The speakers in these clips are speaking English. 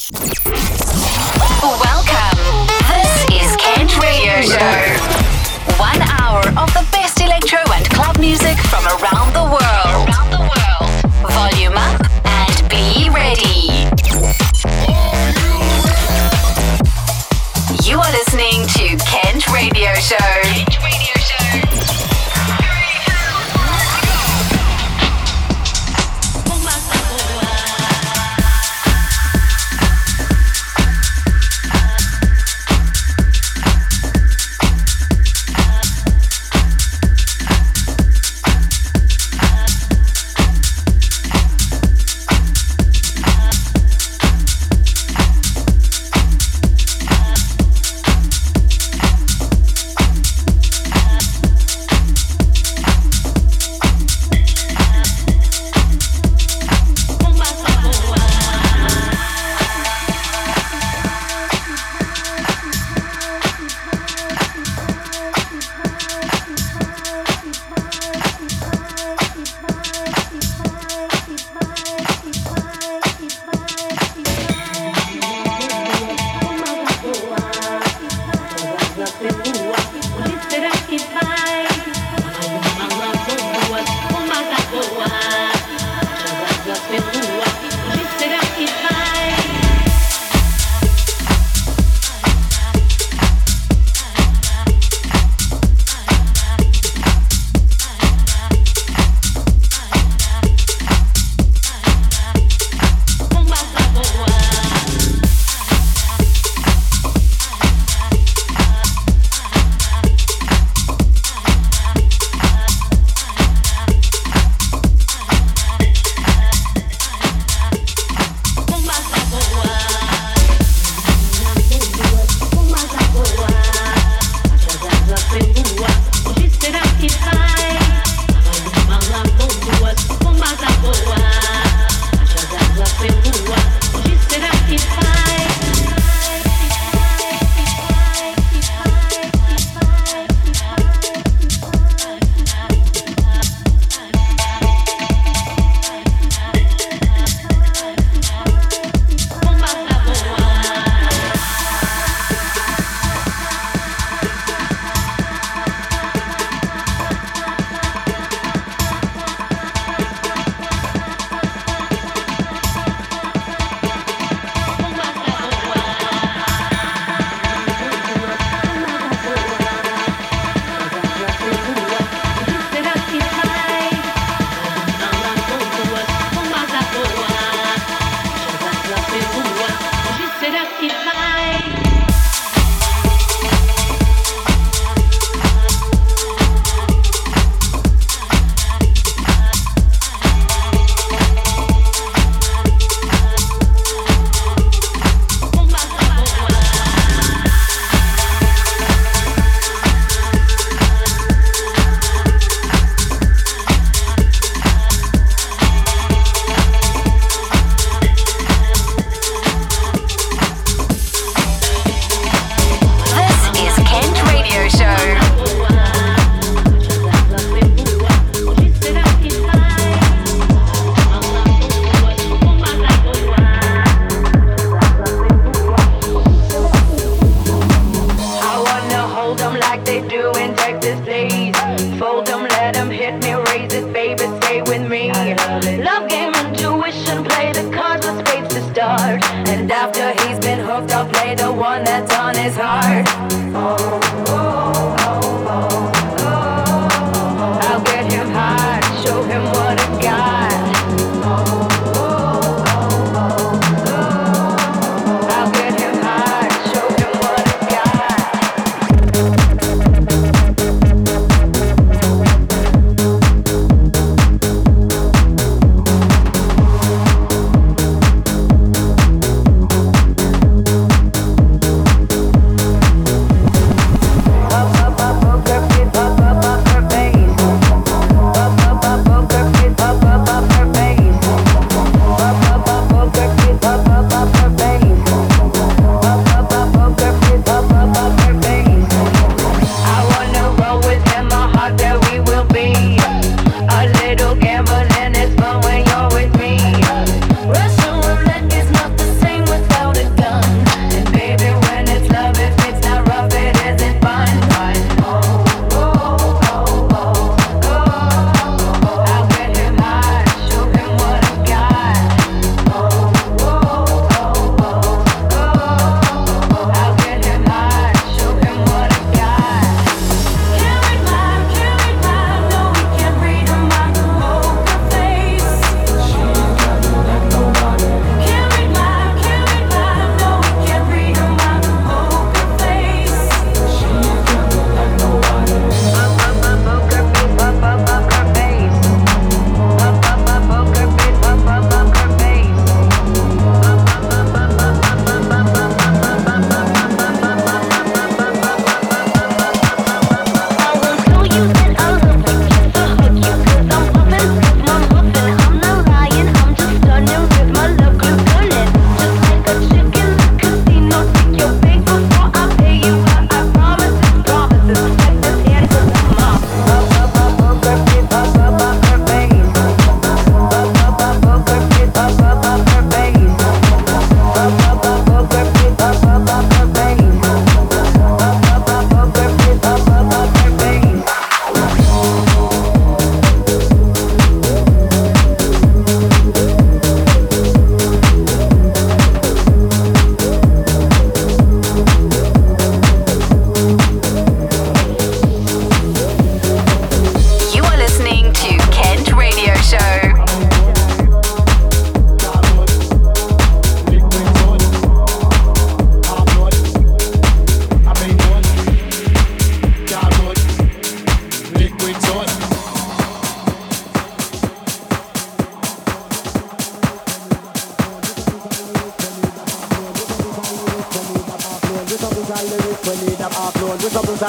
Welcome. This is Kent Radio Show. One hour of the best electro and club music from around the world. Around the world. Volume up and be ready. You are listening to Kent Radio Show.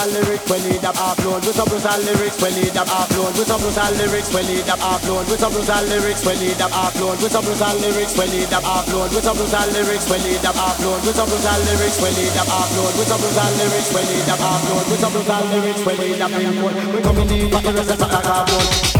Brutal lyrics. We need them upload with some brutal lyrics. We need them upload with some brutal lyrics. We need them upload with some brutal lyrics. We need them upload with some brutal lyrics. We need them upload with some brutal lyrics. We need them upload with some brutal lyrics. We need them upload with some brutal lyrics. We need them upload with some brutal lyrics. We need them upload. We coming in for the rest of the carbon. to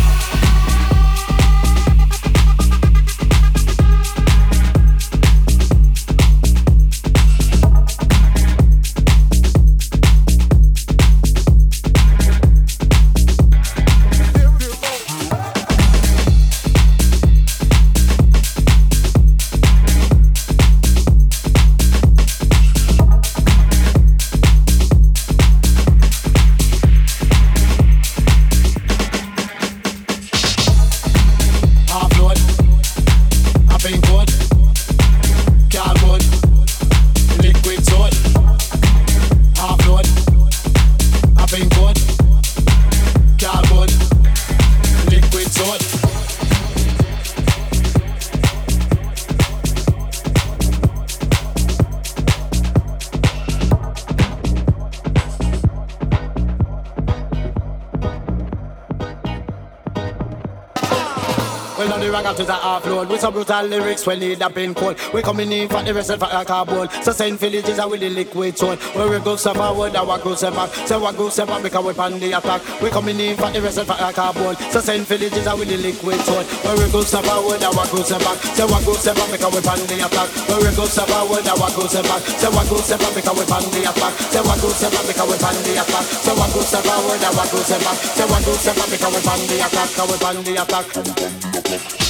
the with some brutal lyrics when need a pin code. We coming in for the rest of our carbon. So send villages are with the liquid soul. Where we go step forward, our go step back. So what go step back we pan the attack. We coming in for the rest of our carbon. So send villages are with the liquid soul. Where we go step forward, our go step back. So what go step back we pan the attack. Where we go step forward, our go step back. So what go step back we pan the attack. So what go step back we pan the attack. So what go step forward, our go step back. So what go step back we pan the attack. Because we pan the attack.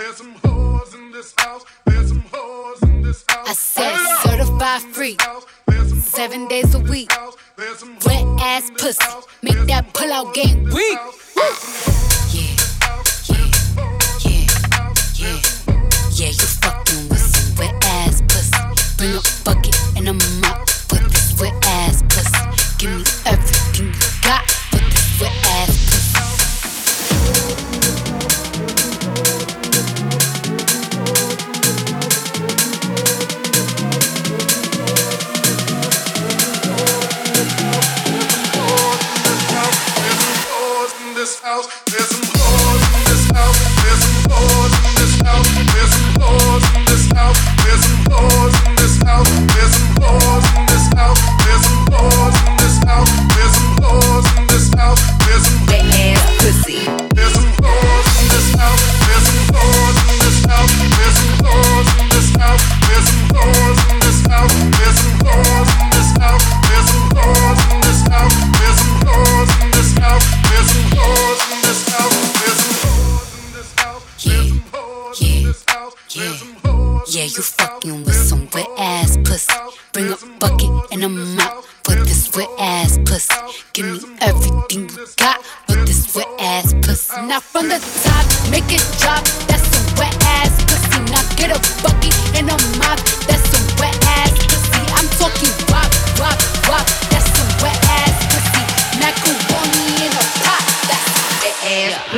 There's some hoes in this house. There's some hoes in this house.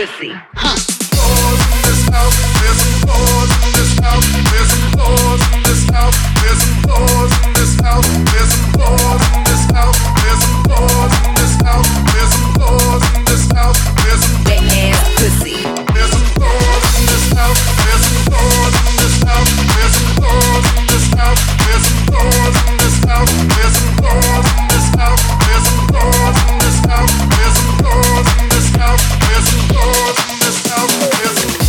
pussy. Huh. There's some doors in this house. There's some doors in this house. There's some doors out, there's some doors in this house, there's some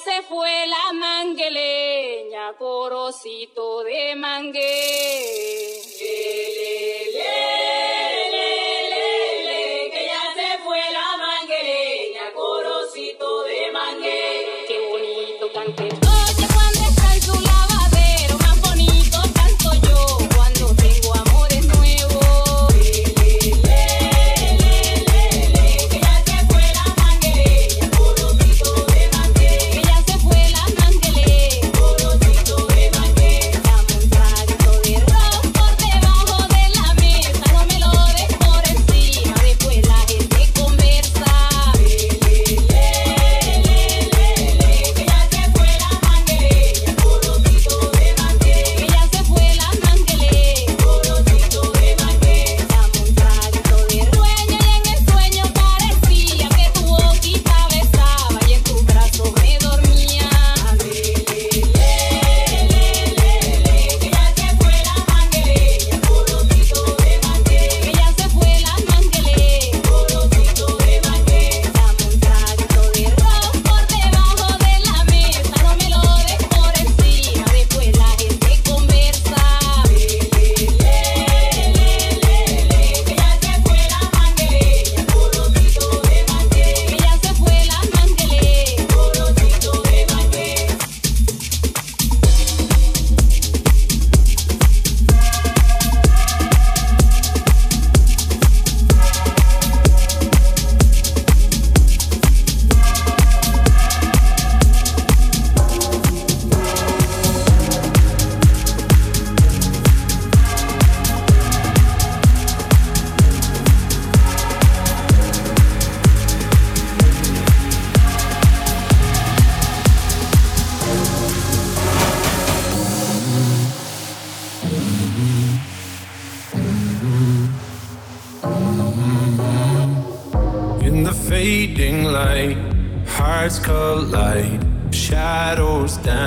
se fue la mangueleña, corocito de mangue.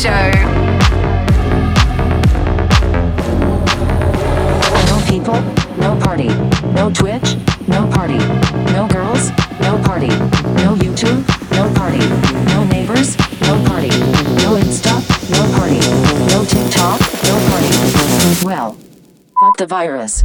show. No people, no party, no Twitch, no party, no girls, no party, no YouTube, no party, no neighbors, no party, no Insta, no party, no TikTok, no party. Well, fuck the virus.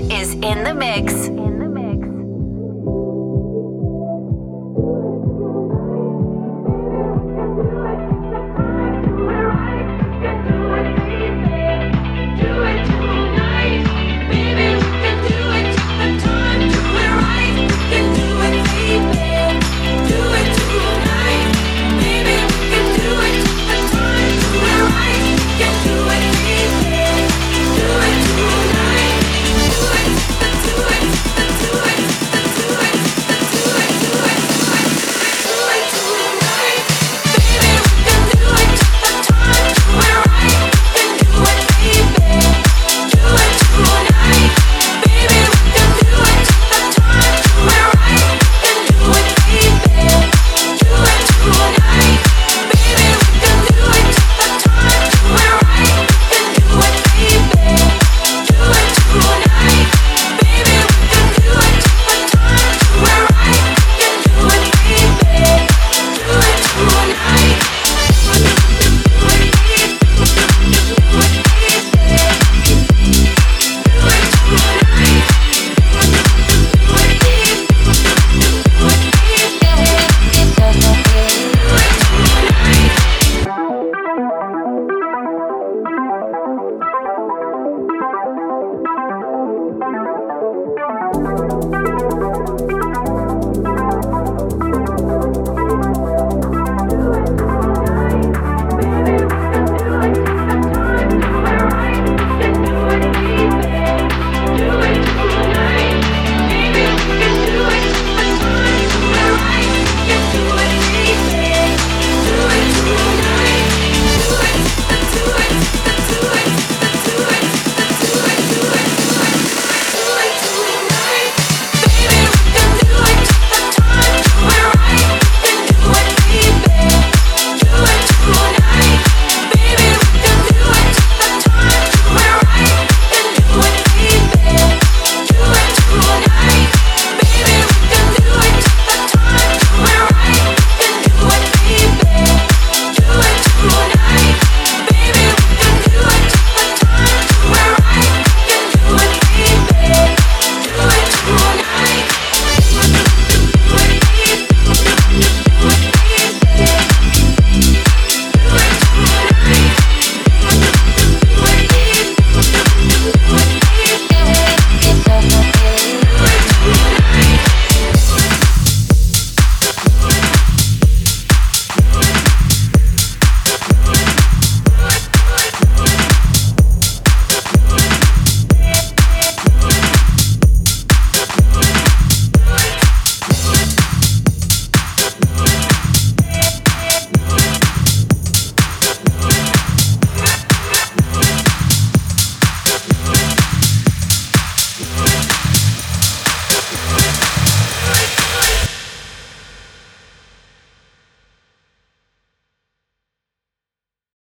is in the mix.